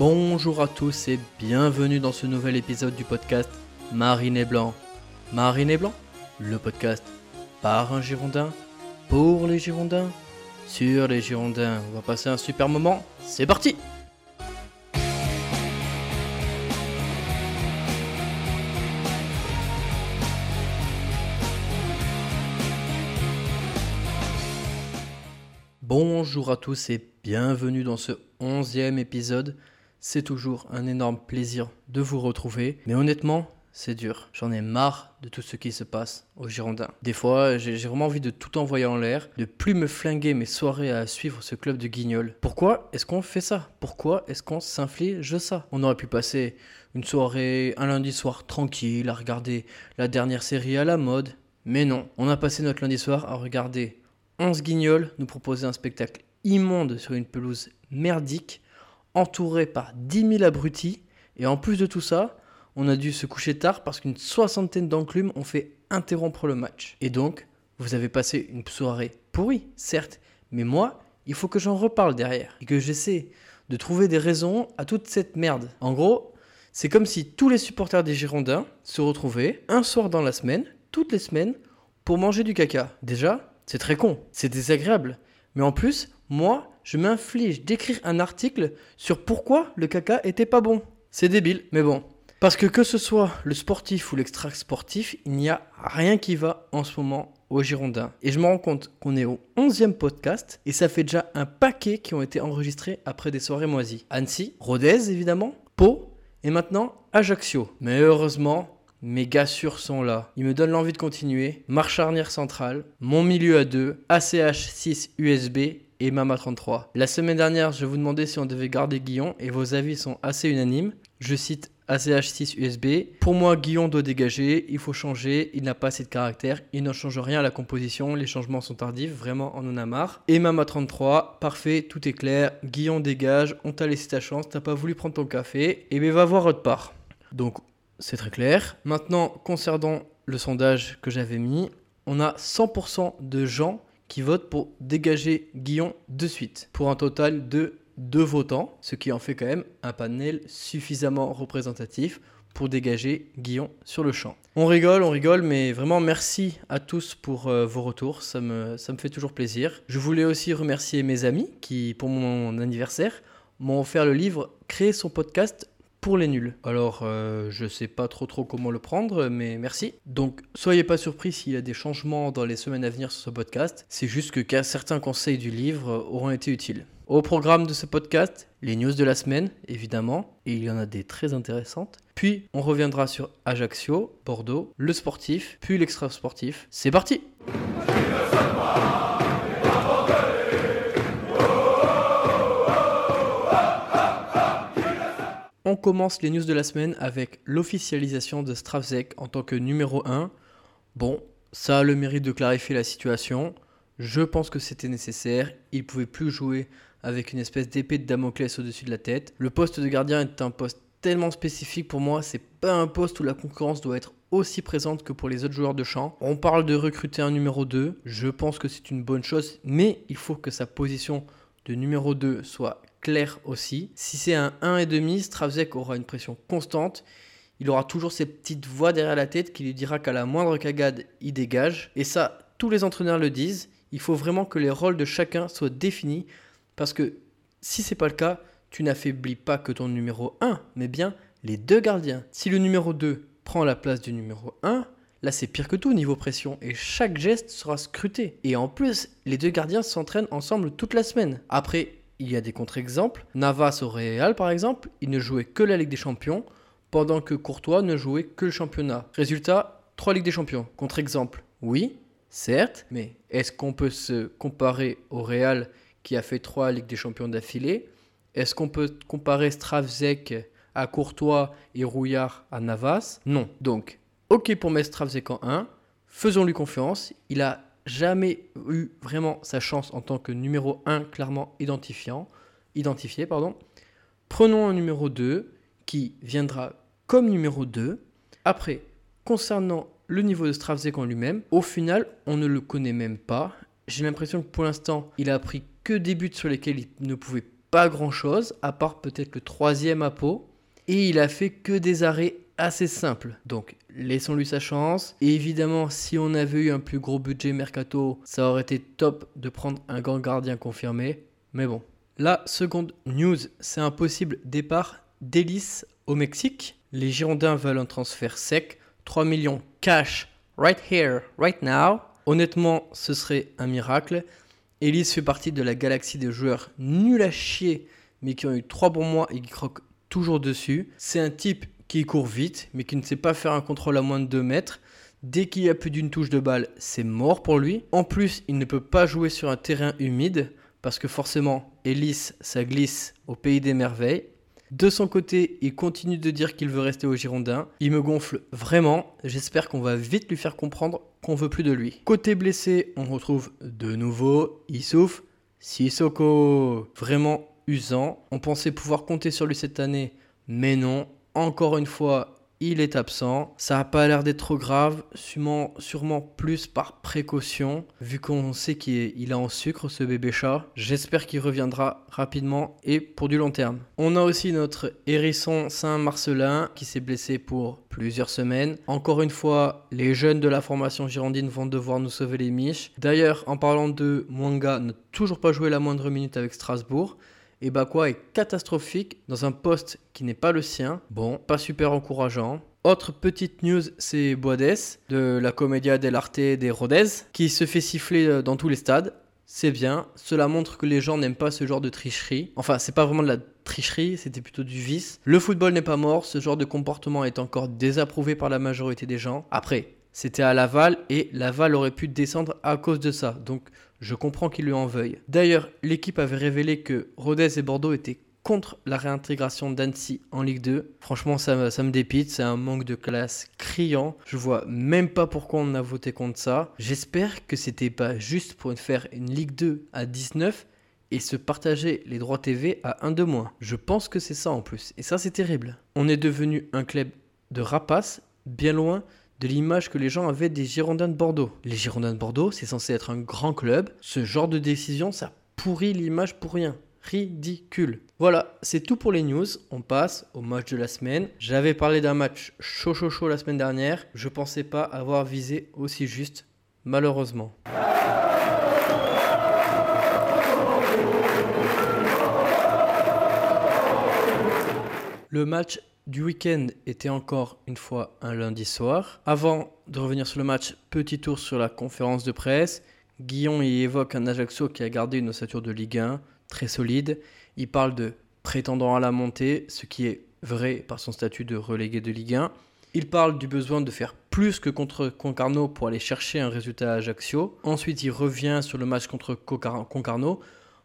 Bonjour à tous et bienvenue dans ce nouvel épisode du podcast Marine et Blanc. Marine et Blanc, le podcast par un Girondin, pour les Girondins, sur les Girondins. On va passer un super moment, c'est parti Bonjour à tous et bienvenue dans ce onzième épisode. C'est toujours un énorme plaisir de vous retrouver, mais honnêtement, c'est dur. J'en ai marre de tout ce qui se passe aux Girondins. Des fois, j'ai vraiment envie de tout envoyer en l'air, de plus me flinguer mes soirées à suivre ce club de guignols. Pourquoi est-ce qu'on fait ça? Pourquoi est-ce qu'on s'inflige ça? On aurait pu passer une soirée, un lundi soir tranquille, à regarder la dernière série à la mode. Mais non, on a passé notre lundi soir à regarder 11 guignols nous proposer un spectacle immonde sur une pelouse merdique, entouré par 10 000 abrutis, et en plus de tout ça, on a dû se coucher tard parce qu'une soixantaine d'enclumes ont fait interrompre le match. Et donc, vous avez passé une soirée pourrie, certes, mais moi, il faut que j'en reparle derrière, et que j'essaie de trouver des raisons à toute cette merde. En gros, c'est comme si tous les supporters des Girondins se retrouvaient un soir dans la semaine, toutes les semaines, pour manger du caca. Déjà, c'est très con, c'est désagréable. Mais en plus, moi, je m'inflige d'écrire un article sur pourquoi le caca était pas bon. C'est débile, mais bon. Parce que que ce soit le sportif ou l'extra sportif, il n'y a rien qui va en ce moment aux Girondins. Et je me rends compte qu'on est au 11e podcast et ça fait déjà un paquet qui ont été enregistrés après des soirées moisies. Annecy, Rodez évidemment, Pau et maintenant Ajaccio. Mais heureusement, mes gars sûrs sont là. Ils me donnent l'envie de continuer. Marche arrière centrale, mon milieu à 2, ACH 6 USB et Mama 33. La semaine dernière, je vous demandais si on devait garder Guillon et vos avis sont assez unanimes. Je cite ACH 6 USB. Pour moi, Guillon doit dégager, il faut changer, il n'a pas assez de caractère, il ne change rien à la composition, les changements sont tardifs, vraiment on en a marre. Et Mama 33, parfait, tout est clair, Guillon dégage, on t'a laissé ta chance, t'as pas voulu prendre ton café, et ben va voir autre part. Donc c'est très clair. Maintenant, concernant le sondage que j'avais mis, on a 100% de gens qui votent pour dégager Guillon de suite, pour un total de deux votants, ce qui en fait quand même un panel suffisamment représentatif pour dégager Guillon sur le champ. On rigole, on rigole, mais vraiment merci à tous pour euh, vos retours, ça me, ça me fait toujours plaisir. Je voulais aussi remercier mes amis qui, pour mon anniversaire, m'ont offert le livre Créer son podcast pour les nuls. Alors, euh, je sais pas trop trop comment le prendre, mais merci. Donc, soyez pas surpris s'il y a des changements dans les semaines à venir sur ce podcast. C'est juste que certains conseils du livre auront été utiles. Au programme de ce podcast, les news de la semaine, évidemment, et il y en a des très intéressantes. Puis, on reviendra sur Ajaccio, Bordeaux, le sportif, puis l'extra sportif. C'est parti! On commence les news de la semaine avec l'officialisation de Stravzek en tant que numéro 1. Bon, ça a le mérite de clarifier la situation. Je pense que c'était nécessaire. Il pouvait plus jouer avec une espèce d'épée de Damoclès au-dessus de la tête. Le poste de gardien est un poste tellement spécifique pour moi, c'est pas un poste où la concurrence doit être aussi présente que pour les autres joueurs de champ. On parle de recruter un numéro 2, je pense que c'est une bonne chose, mais il faut que sa position de numéro 2 soit claire aussi. Si c'est un 1,5, Stravzek aura une pression constante. Il aura toujours ces petites voix derrière la tête qui lui dira qu'à la moindre cagade, il dégage. Et ça, tous les entraîneurs le disent. Il faut vraiment que les rôles de chacun soient définis. Parce que si c'est pas le cas, tu n'affaiblis pas que ton numéro 1, mais bien les deux gardiens. Si le numéro 2 prend la place du numéro 1, Là, c'est pire que tout niveau pression et chaque geste sera scruté. Et en plus, les deux gardiens s'entraînent ensemble toute la semaine. Après, il y a des contre-exemples. Navas au Real, par exemple, il ne jouait que la Ligue des Champions, pendant que Courtois ne jouait que le championnat. Résultat, 3 Ligues des Champions. Contre-exemple, oui, certes, mais est-ce qu'on peut se comparer au Real qui a fait 3 Ligues des Champions d'affilée? Est-ce qu'on peut comparer Stravzek à Courtois et Rouillard à Navas? Non. Donc, ok pour mettre Stravzek en 1, faisons-lui confiance. Il a jamais eu vraiment sa chance en tant que numéro 1 clairement identifiant, identifié. Pardon. Prenons un numéro 2 qui viendra comme numéro 2. Après, concernant le niveau de Stravzek en lui-même, au final, on ne le connaît même pas. J'ai l'impression que pour l'instant, il a pris que des buts sur lesquels il ne pouvait pas grand-chose, à part peut-être le troisième à Pau. Et il a fait que des arrêts assez simples. Donc laissons-lui sa chance. Et évidemment, si on avait eu un plus gros budget mercato, ça aurait été top de prendre un grand gardien confirmé. Mais bon. La seconde news, c'est un possible départ d'Ellis au Mexique. Les Girondins veulent un transfert sec, 3 millions cash, right here, right now. Honnêtement, ce serait un miracle. Ellis fait partie de la galaxie des joueurs nuls à chier, mais qui ont eu 3 bons mois et qui croquent toujours dessus. C'est un type qui court vite, mais qui ne sait pas faire un contrôle à moins de 2 mètres. Dès qu'il y a plus d'une touche de balle, c'est mort pour lui. En plus, il ne peut pas jouer sur un terrain humide, parce que forcément, Ellis, ça glisse au pays des merveilles. De son côté, il continue de dire qu'il veut rester au Girondins. Il me gonfle vraiment. J'espère qu'on va vite lui faire comprendre qu'on veut plus de lui. Côté blessé, on retrouve de nouveau Issouf Sissoko. Vraiment usant. On pensait pouvoir compter sur lui cette année, mais non. Encore une fois, il est absent. Ça n'a pas l'air d'être trop grave, sûrement, plus par précaution, vu qu'on sait qu'il est en sucre ce bébé chat. J'espère qu'il reviendra rapidement et pour du long terme. On a aussi notre hérisson Saint-Marcelin qui s'est blessé pour plusieurs semaines. Encore une fois, les jeunes de la formation girondine vont devoir nous sauver les miches. D'ailleurs, en parlant de Mwanga, n'a toujours pas joué la moindre minute avec Strasbourg et Bakwa est catastrophique dans un poste qui n'est pas le sien. Bon, pas super encourageant. Autre petite news, c'est Boades de la Commedia dell'arte des Rodez qui se fait siffler euh, dans tous les stades. C'est bien, cela montre que les gens n'aiment pas ce genre de tricherie. Enfin, c'est pas vraiment de la tricherie, c'était plutôt du vice. Le football n'est pas mort, ce genre de comportement est encore désapprouvé par la majorité des gens. Après, c'était à Laval et Laval aurait pu descendre à cause de ça. Donc je comprends qu'il lui en veuille. D'ailleurs, l'équipe avait révélé que Rodez et Bordeaux étaient contre la réintégration d'Annecy en Ligue 2. Franchement, ça, ça me dépite, c'est un manque de classe criant. Je vois même pas pourquoi on a voté contre ça. J'espère que c'était pas juste pour faire une Ligue 2 à 19 et se partager les droits TV à un de moins. Je pense que c'est ça en plus. Et ça, c'est terrible. On est devenu un club de rapaces, bien loin de l'image que les gens avaient des Girondins de Bordeaux. Les Girondins de Bordeaux, c'est censé être un grand club. Ce genre de décision, ça pourrit l'image pour rien. Ridicule. Voilà, c'est tout pour les news. On passe au match de la semaine. J'avais parlé d'un match chaud chaud chaud la semaine dernière. Je pensais pas avoir visé aussi juste, malheureusement. Le match du week-end était encore une fois un lundi soir. Avant de revenir sur le match, petit tour sur la conférence de presse. Guillon y évoque un Ajaccio qui a gardé une ossature de Ligue 1 très solide. Il parle de prétendant à la montée, ce qui est vrai par son statut de relégué de Ligue 1. Il parle du besoin de faire plus que contre Concarneau pour aller chercher un résultat à Ajaccio. Ensuite, il revient sur le match contre Concarneau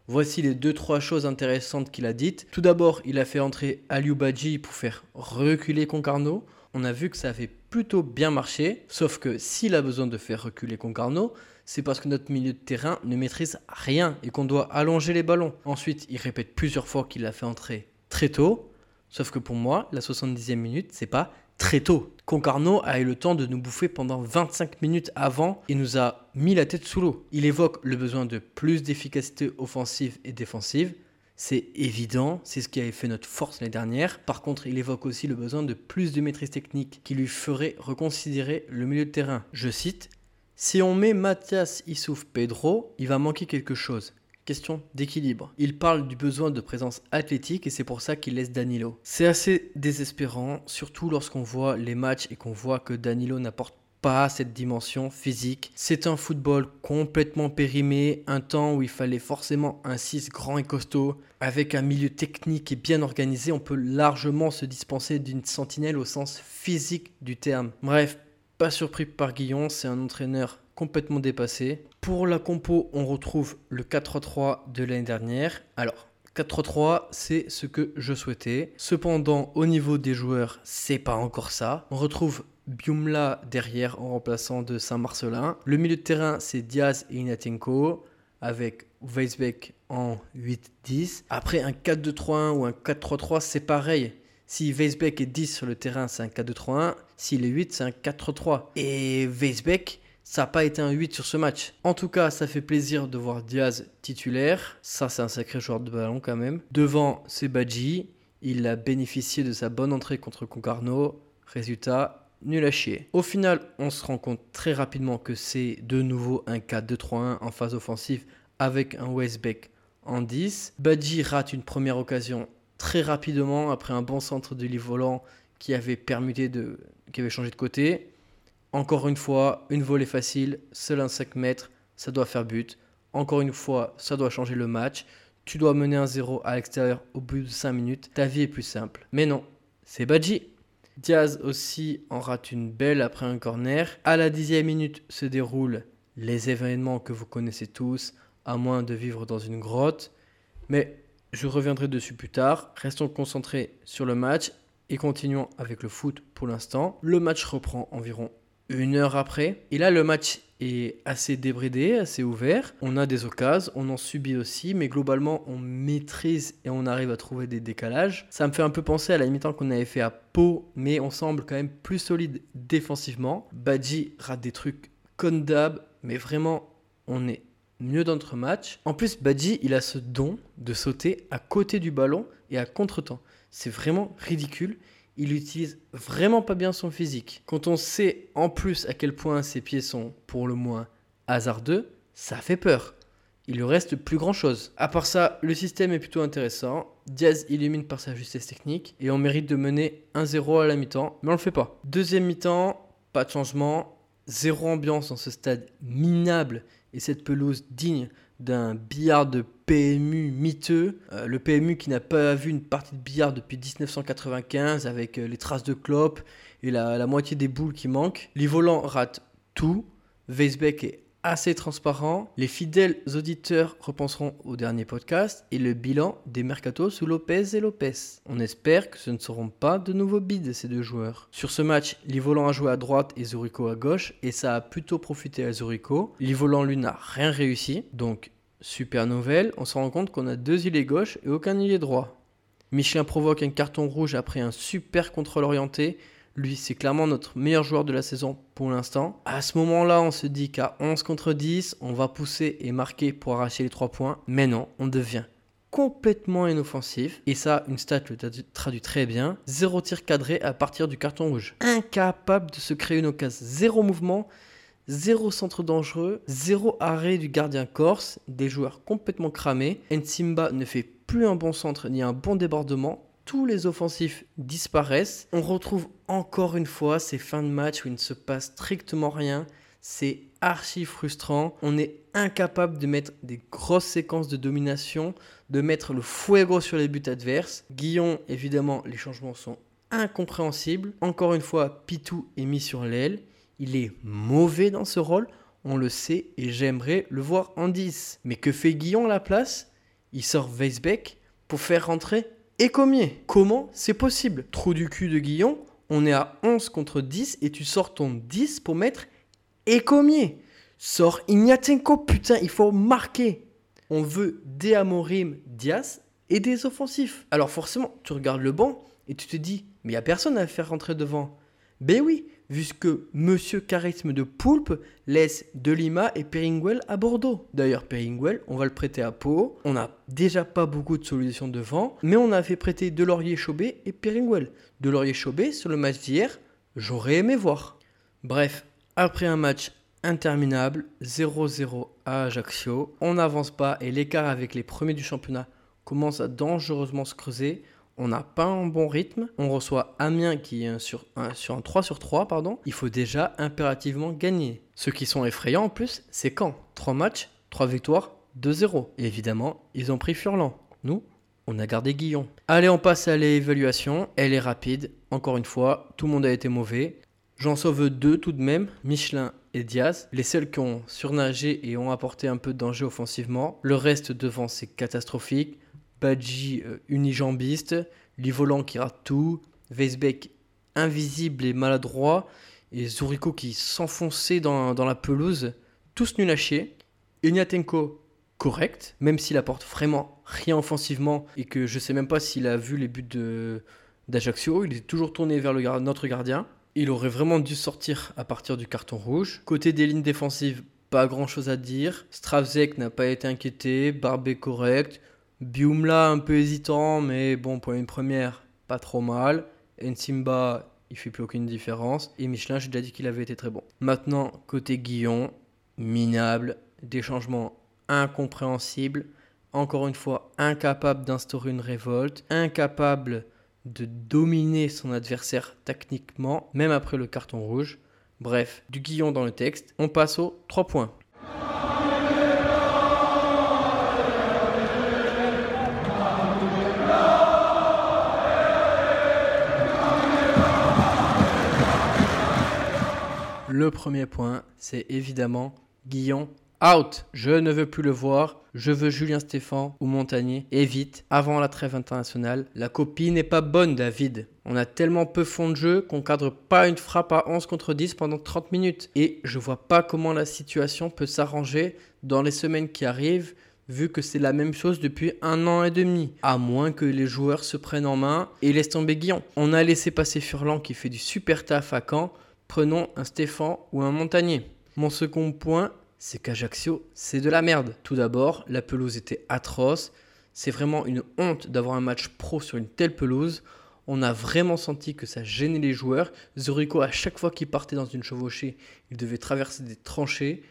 Voici les deux trois choses intéressantes qu'il a dites. Tout d'abord, il a fait entrer Aliou Badji pour faire reculer Concarneau. On a vu que ça avait plutôt bien marché, sauf que s'il a besoin de faire reculer Concarneau, c'est parce que notre milieu de terrain ne maîtrise rien et qu'on doit allonger les ballons. Ensuite, il répète plusieurs fois qu'il l'a fait entrer très tôt, sauf que pour moi, la 70e minute, c'est pas très tôt. Concarneau a eu le temps de nous bouffer pendant 25 minutes avant et nous a mis la tête sous l'eau. Il évoque le besoin de plus d'efficacité offensive et défensive. C'est évident, c'est ce qui avait fait notre force l'année dernière. Par contre, il évoque aussi le besoin de plus de maîtrise technique qui lui ferait reconsidérer le milieu de terrain. Je cite Si on met Mathias Issouf Pedro, il va manquer quelque chose question d'équilibre. Il parle du besoin de présence athlétique et c'est pour ça qu'il laisse Danilo. C'est assez désespérant, surtout lorsqu'on voit les matchs et qu'on voit que Danilo n'apporte pas cette dimension physique. C'est un football complètement périmé, un temps où il fallait forcément un 6 grand et costaud. Avec un milieu technique et bien organisé, on peut largement se dispenser d'une sentinelle au sens physique du terme. Bref, pas surpris par Guillon, c'est un entraîneur complètement dépassé. Pour la compo, on retrouve le 4-3 de l'année dernière. Alors, 4-3, c'est ce que je souhaitais. Cependant, au niveau des joueurs, c'est pas encore ça. On retrouve Biumla derrière en remplaçant de Saint-Marcelin. Le milieu de terrain, c'est Diaz et Inatenko avec Weisbeck en 8-10. Après, un 4-2-3-1 ou un 4-3-3, c'est pareil. Si Weisbeck est 10 sur le terrain, c'est un 4-2-3-1. S'il est 8, c'est un 4-3. Et Weisbeck, ça n'a pas été un 8 sur ce match. En tout cas, ça fait plaisir de voir Diaz titulaire. Ça, c'est un sacré joueur de ballon quand même. Devant, c'est Badji. Il a bénéficié de sa bonne entrée contre Concarneau. Résultat, nul à chier. Au final, on se rend compte très rapidement que c'est de nouveau un 4-2-3-1 en phase offensive avec un Westbeck en 10. Badji rate une première occasion très rapidement après un bon centre de lit volant qui avait permuté de qui avait changé de côté. Encore une fois, une volée facile, seul un 5 mètres, ça doit faire but. Encore une fois, ça doit changer le match. Tu dois mener un 0 à l'extérieur au bout de 5 minutes. Ta vie est plus simple. Mais non, c'est Badji. Diaz aussi en rate une belle après un corner. À la dixième minute se déroulent les événements que vous connaissez tous, à moins de vivre dans une grotte. Mais je reviendrai dessus plus tard. Restons concentrés sur le match et continuons avec le foot pour l'instant. Le match reprend environ une heure après. Et là, le match est assez débridé, assez ouvert. On a des occasions, on en subit aussi, mais globalement, on maîtrise et on arrive à trouver des décalages. Ça me fait un peu penser à la mi-temps qu'on avait fait à Pau, mais on semble quand même plus solide défensivement. Badji rate des trucs comme d'hab, mais vraiment, on est mieux dans notre match. En plus, Badji, il a ce don de sauter à côté du ballon et à contre-temps. C'est vraiment ridicule il utilise vraiment pas bien son physique. Quand on sait en plus à quel point ses pieds sont pour le moins hasardeux, ça fait peur. Il lui reste plus grand chose. À part ça, le système est plutôt intéressant. Diaz illumine par sa justesse technique et on mérite de mener 1-0 à la mi-temps, mais on le fait pas. Deuxième mi-temps, pas de changement, zéro ambiance dans ce stade minable et cette pelouse digne d'un billard de PMU miteux. Euh, le PMU qui n'a pas vu une partie de billard depuis 1995 avec euh, les traces de clope et la, la, moitié des boules qui manquent. Les volants ratent tout. Weisbeck est assez transparent. Les fidèles auditeurs repenseront au dernier podcast et le bilan des mercatos sous Lopez et Lopez. On espère que ce ne seront pas de nouveaux bids ces deux joueurs. Sur ce match, Livolan a joué à droite et Zurico à gauche et ça a plutôt profité à Zurico. Livolan lui n'a rien réussi, donc super nouvelle, on se rend compte qu'on a deux îlets gauche et aucun îlet droit. Michelin provoque un carton rouge après un super contrôle orienté lui, c'est clairement notre meilleur joueur de la saison pour l'instant. À ce moment-là, on se dit qu'à 11 contre 10, on va pousser et marquer pour arracher les 3 points. Mais non, on devient complètement inoffensif. Et ça, une stat le traduit très bien. Zéro tir cadré à partir du carton rouge. Incapable de se créer une occasion. Zéro mouvement. Zéro centre dangereux, zéro arrêt du gardien corse, des joueurs complètement cramés. Nsimba ne fait plus un bon centre ni un bon débordement tous les offensifs disparaissent. On retrouve encore une fois ces fins de match où il ne se passe strictement rien. C'est archi frustrant. On est incapable de mettre des grosses séquences de domination, de mettre le fuego sur les buts adverses. Guillon, évidemment, les changements sont incompréhensibles. Encore une fois, Pitou est mis sur l'aile. Il est mauvais dans ce rôle, on le sait, et j'aimerais le voir en 10. Mais que fait Guillon à la place? Il sort Weisbeck pour faire rentrer et Comment c'est possible? Trou du cul de Guillon, on est à 11 contre 10 et tu sors ton 10 pour mettre Écomier. Sors Ignatenko, putain, il faut marquer. On veut des Amorim, Diaz et des offensifs. Alors forcément, tu regardes le banc et tu te dis, mais il n'y a personne à faire rentrer devant. Ben oui, vu que Monsieur Charisme de Poulpe laisse Delima et Peringwell à Bordeaux. D'ailleurs, Peringwell, on va le prêter à Pau. On n'a déjà pas beaucoup de solutions devant, mais on a fait prêter Delorier Chauvet et Peringwell. Delorier Chauvet, sur le match d'hier, j'aurais aimé voir. Bref, après un match interminable, 0-0 à Ajaccio, on n'avance pas et l'écart avec les premiers du championnat commence à dangereusement se creuser on n'a pas un bon rythme. On reçoit Amiens qui est sur un, sur un 3 sur 3, pardon. Il faut déjà impérativement gagner. Ceux qui sont effrayants en plus, c'est quand? 3 matchs, 3 victoires, 2-0. Et évidemment, ils ont pris Furlan. Nous, on a gardé Guillon. Allez, on passe à l'évaluation. Elle est rapide. Encore une fois, tout le monde a été mauvais. J'en sauve deux tout de même, Michelin et Diaz, les seuls qui ont surnagé et ont apporté un peu de danger offensivement. Le reste devant, c'est catastrophique. Badji euh, unijambiste, Livolan qui rate tout, Weisbeck invisible et maladroit, et Zuriko qui s'enfonçait dans, la pelouse, tous nuls à chier. Ignatenko correct, même s'il apporte vraiment rien offensivement et que je sais même pas s'il a vu les buts d'Ajaccio, il est toujours tourné vers notre gardien. il aurait vraiment dû sortir à partir du carton rouge. Côté des lignes défensives, pas grand chose à dire. Stravzek n'a pas été inquiété, Barbé correct. Biumla un peu hésitant, mais bon, pour une première, pas trop mal. Ensimba, il fait plus aucune différence. Et Michelin, j'ai déjà dit qu'il avait été très bon. Maintenant, côté Guillon, minable, des changements incompréhensibles. Encore une fois, incapable d'instaurer une révolte, incapable de dominer son adversaire techniquement, même après le carton rouge. Bref, du Guillon dans le texte. On passe aux 3 points. Le premier point, c'est évidemment Guillon out. Je ne veux plus le voir. Je veux Julien Stéphan ou Montagnier. Et vite, avant la trêve internationale. La copie n'est pas bonne, David. On a tellement peu fond de jeu qu'on cadre pas une frappe à 11 contre 10 pendant 30 minutes. Et je vois pas comment la situation peut s'arranger dans les semaines qui arrivent vu que c'est la même chose depuis un an et demi, à moins que les joueurs se prennent en main et laissent tomber Guillon. On a laissé passer Furlan qui fait du super taf à Caen, Prenons un Stéphane ou un Montagnier. Mon second point, c'est qu'Ajaccio, c'est de la merde. Tout d'abord, la pelouse était atroce. C'est vraiment une honte d'avoir un match pro sur une telle pelouse. On a vraiment senti que ça gênait les joueurs. Zorico, à chaque fois qu'il partait dans une chevauchée, il devait traverser des tranchées.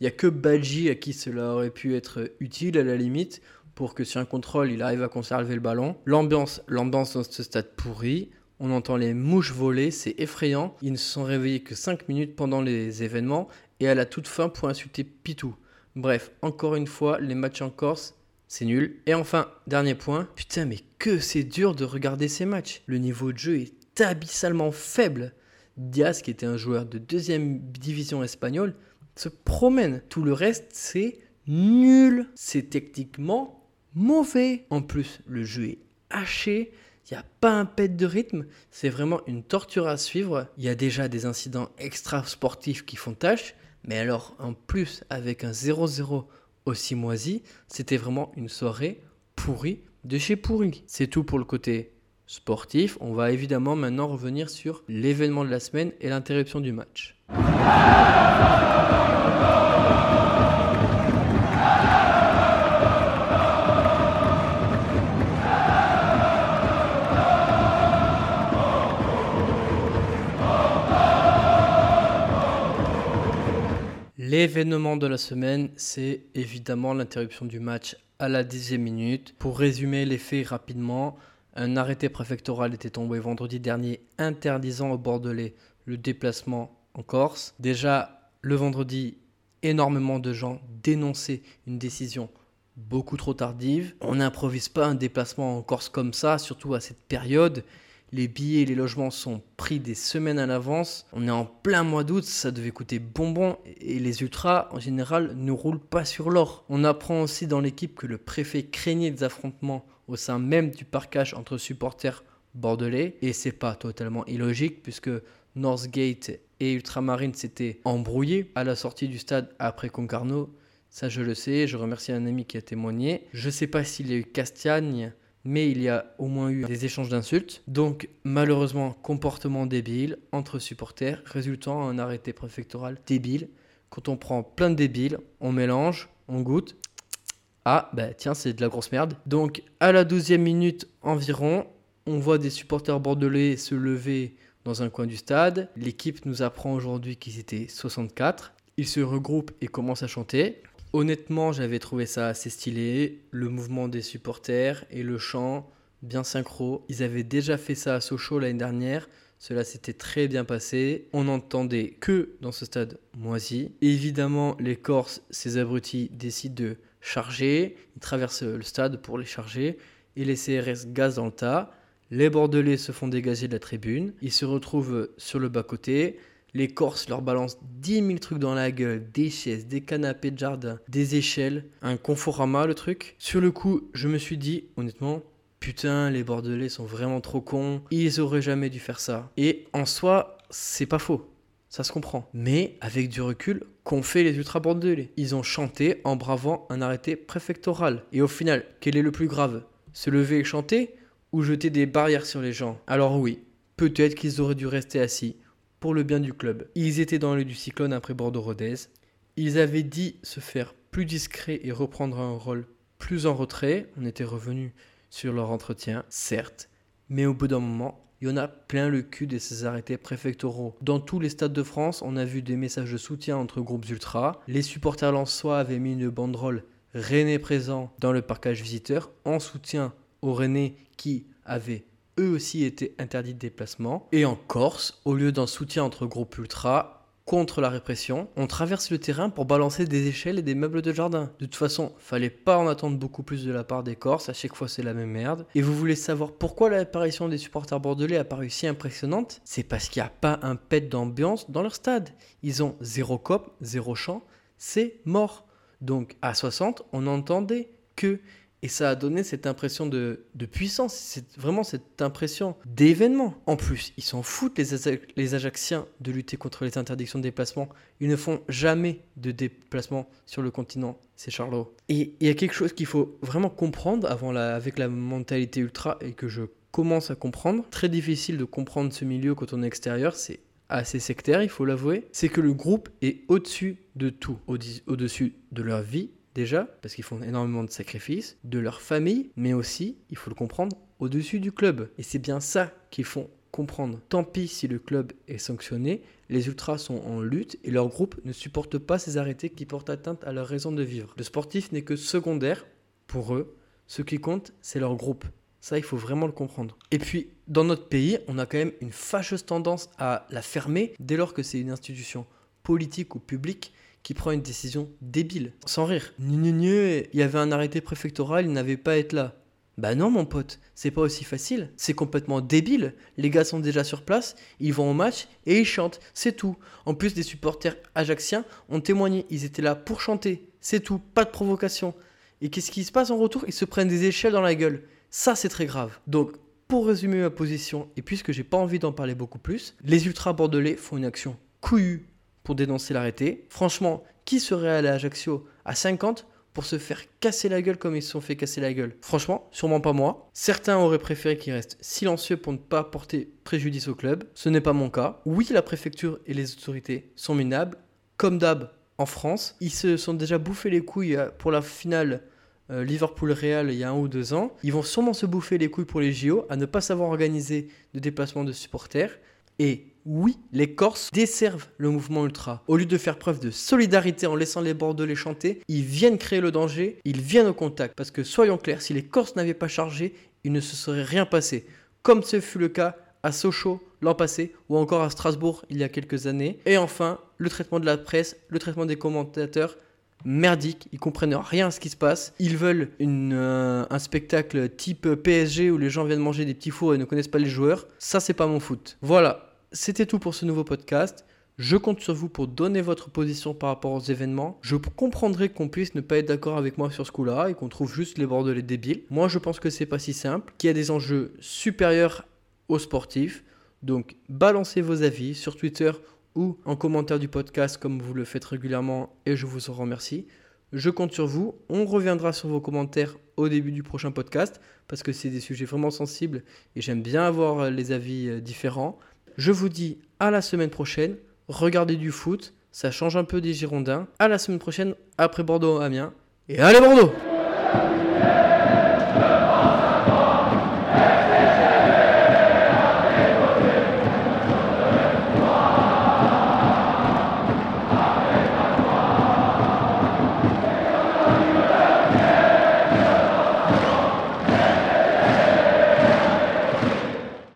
Il n'y a que Badji à qui cela aurait pu être utile à la limite pour que sur un contrôle, il arrive à conserver le ballon. L'ambiance, l'ambiance dans ce stade pourri. On entend les mouches voler, c'est effrayant. Ils ne se sont réveillés que 5 minutes pendant les événements et à la toute fin pour insulter Pitou. Bref, encore une fois, les matchs en Corse, c'est nul. Et enfin, dernier point, putain mais que c'est dur de regarder ces matchs. Le niveau de jeu est abyssalement faible. Diaz, qui était un joueur de deuxième division espagnole, se promène. Tout le reste, c'est nul. C'est techniquement mauvais. En plus, le jeu est haché. Il n'y a pas un pet de rythme, c'est vraiment une torture à suivre. Il y a déjà des incidents extra-sportifs qui font tâche, mais alors en plus avec un 0-0 aussi moisi, c'était vraiment une soirée pourrie de chez pourri. C'est tout pour le côté sportif. On va évidemment maintenant revenir sur l'événement de la semaine et l'interruption du match. L'événement de la semaine, c'est évidemment l'interruption du match à la dixième minute. Pour résumer les faits rapidement, un arrêté préfectoral était tombé vendredi dernier interdisant au Bordelais le déplacement en Corse. Déjà, le vendredi, énormément de gens dénonçaient une décision beaucoup trop tardive. On n'improvise pas un déplacement en Corse comme ça, surtout à cette période. Les billets et les logements sont pris des semaines à l'avance. On est en plein mois d'août, ça devait coûter bonbon et les ultras en général ne roulent pas sur l'or. On apprend aussi dans l'équipe que le préfet craignait des affrontements au sein même du parcage entre supporters bordelais et c'est pas totalement illogique puisque Northgate et Ultramarine s'étaient embrouillés à la sortie du stade après Concarneau. Ça, je le sais. Je remercie un ami qui a témoigné. Je sais pas s'il y a eu Castagne mais il y a au moins eu des échanges d'insultes. Donc malheureusement, comportement débile entre supporters, résultant à un arrêté préfectoral débile. Quand on prend plein de débiles, on mélange, on goûte. Ah, bah tiens, c'est de la grosse merde. Donc à la 12e minute environ, on voit des supporters bordelais se lever dans un coin du stade. L'équipe nous apprend aujourd'hui qu'ils étaient 64. Ils se regroupent et commencent à chanter. Honnêtement, j'avais trouvé ça assez stylé. Le mouvement des supporters et le chant, bien synchro. Ils avaient déjà fait ça à Sochaux l'année dernière. Cela s'était très bien passé. On n'entendait que dans ce stade moisi. Évidemment, les Corses, ces abrutis, décident de charger. Ils traversent le stade pour les charger. Et les CRS gazent dans le tas. Les Bordelais se font dégager de la tribune. Ils se retrouvent sur le bas-côté. Les Corses leur balancent 10 000 trucs dans la gueule, des chaises, des canapés de jardin, des échelles, un conforama le truc. Sur le coup, je me suis dit, honnêtement, putain, les Bordelais sont vraiment trop cons, ils auraient jamais dû faire ça. Et en soi, c'est pas faux. Ça se comprend. Mais avec du recul, qu'ont fait les ultra bordelais Ils ont chanté en bravant un arrêté préfectoral. Et au final, quel est le plus grave? Se lever et chanter ou jeter des barrières sur les gens? Alors oui, peut-être qu'ils auraient dû rester assis pour le bien du club. Ils étaient dans le du cyclone après Bordeaux-Rodez. Ils avaient dit se faire plus discret et reprendre un rôle plus en retrait. On était revenu sur leur entretien, certes, mais au bout d'un moment, il y en a plein le cul de ces arrêtés préfectoraux. Dans tous les stades de France, on a vu des messages de soutien entre groupes ultra. Les supporters lensois avaient mis une banderole René présent dans le parcage visiteur en soutien aux Rennais qui avaient eux aussi été interdits de déplacement. Et en Corse, au lieu d'un soutien entre groupes ultra, contre la répression, on traverse le terrain pour balancer des échelles et des meubles de jardin. De toute façon, fallait pas en attendre beaucoup plus de la part des Corses, à chaque fois c'est la même merde. Et vous voulez savoir pourquoi l'apparition des supporters bordelais a paru si impressionnante? C'est parce qu'il n'y a pas un pet d'ambiance dans leur stade. Ils ont zéro cop, zéro chant, c'est mort. Donc à 60, on n'entendait que et ça a donné cette impression de, puissance, c'est vraiment cette impression d'événement. En plus, ils s'en foutent, les, les Ajaxiens, de lutter contre les interdictions de déplacement. Ils ne font jamais de déplacement sur le continent, c'est Charlot. Et il y a quelque chose qu'il faut vraiment comprendre avant la, avec la mentalité ultra et que je commence à comprendre. Très difficile de comprendre ce milieu quand on est extérieur, c'est assez sectaire, il faut l'avouer. C'est que le groupe est au-dessus de tout, au-dessus de leur vie, déjà, parce qu'ils font énormément de sacrifices, de leur famille, mais aussi, il faut le comprendre, au-dessus du club. Et c'est bien ça qu'ils font comprendre. Tant pis si le club est sanctionné, les ultras sont en lutte et leur groupe ne supporte pas ces arrêtés qui portent atteinte à leur raison de vivre. Le sportif n'est que secondaire pour eux. Ce qui compte, c'est leur groupe. Ça, il faut vraiment le comprendre. Et puis, dans notre pays, on a quand même une fâcheuse tendance à la fermer dès lors que c'est une institution politique ou publique qui prend une décision débile. Sans rire. il y avait un arrêté préfectoral, il n'avait pas à être là. Bah non mon pote, c'est pas aussi facile. C'est complètement débile. Les gars sont déjà sur place, ils vont au match et ils chantent, c'est tout. En plus des supporters ajaxiens ont témoigné, ils étaient là pour chanter, c'est tout, pas de provocation. Et qu'est-ce qui se passe en retour? Ils se prennent des échelles dans la gueule. Ça c'est très grave. Donc pour résumer ma position, et puisque j'ai pas envie d'en parler beaucoup plus, les ultras bordelais font une action couillue pour dénoncer l'arrêté. Franchement, qui serait allé à Ajaccio à 50 pour se faire casser la gueule comme ils se sont fait casser la gueule? Franchement, sûrement pas moi. Certains auraient préféré qu'ils restent silencieux pour ne pas porter préjudice au club. Ce n'est pas mon cas. Oui, la préfecture et les autorités sont minables. Comme d'hab en France, ils se sont déjà bouffés les couilles euh, pour la finale euh, Liverpool-Real il y a un ou deux ans. Ils vont sûrement se bouffer les couilles pour les JO à ne pas savoir organiser de déplacement de supporters. Et oui, les Corses desservent le mouvement ultra. Au lieu de faire preuve de solidarité en laissant les Bordelais chanter, ils viennent créer le danger, ils viennent au contact. Parce que soyons clairs, si les Corses n'avaient pas chargé, il ne se serait rien passé. Comme ce fut le cas à Sochaux l'an passé ou encore à Strasbourg il y a quelques années. Et enfin, le traitement de la presse, le traitement des commentateurs, merdique, ils comprennent rien à ce qui se passe. Ils veulent euh, un spectacle type PSG où les gens viennent manger des petits fours et ne connaissent pas les joueurs. Ça, c'est pas mon foot. Voilà, c'était tout pour ce nouveau podcast. Je compte sur vous pour donner votre position par rapport aux événements. Je comprendrai qu'on puisse ne pas être d'accord avec moi sur ce coup-là et qu'on trouve juste les bordelais débiles. Moi, je pense que c'est pas si simple, qu'il y a des enjeux supérieurs aux sportifs. Donc, balancez vos avis sur Twitter ou en commentaire du podcast comme vous le faites régulièrement et je vous en remercie. Je compte sur vous. On reviendra sur vos commentaires au début du prochain podcast parce que c'est des sujets vraiment sensibles et j'aime bien avoir les avis euh, différents. Je vous dis à la semaine prochaine. Regardez du foot, ça change un peu des Girondins. À la semaine prochaine après Bordeaux-Amiens. Et allez Bordeaux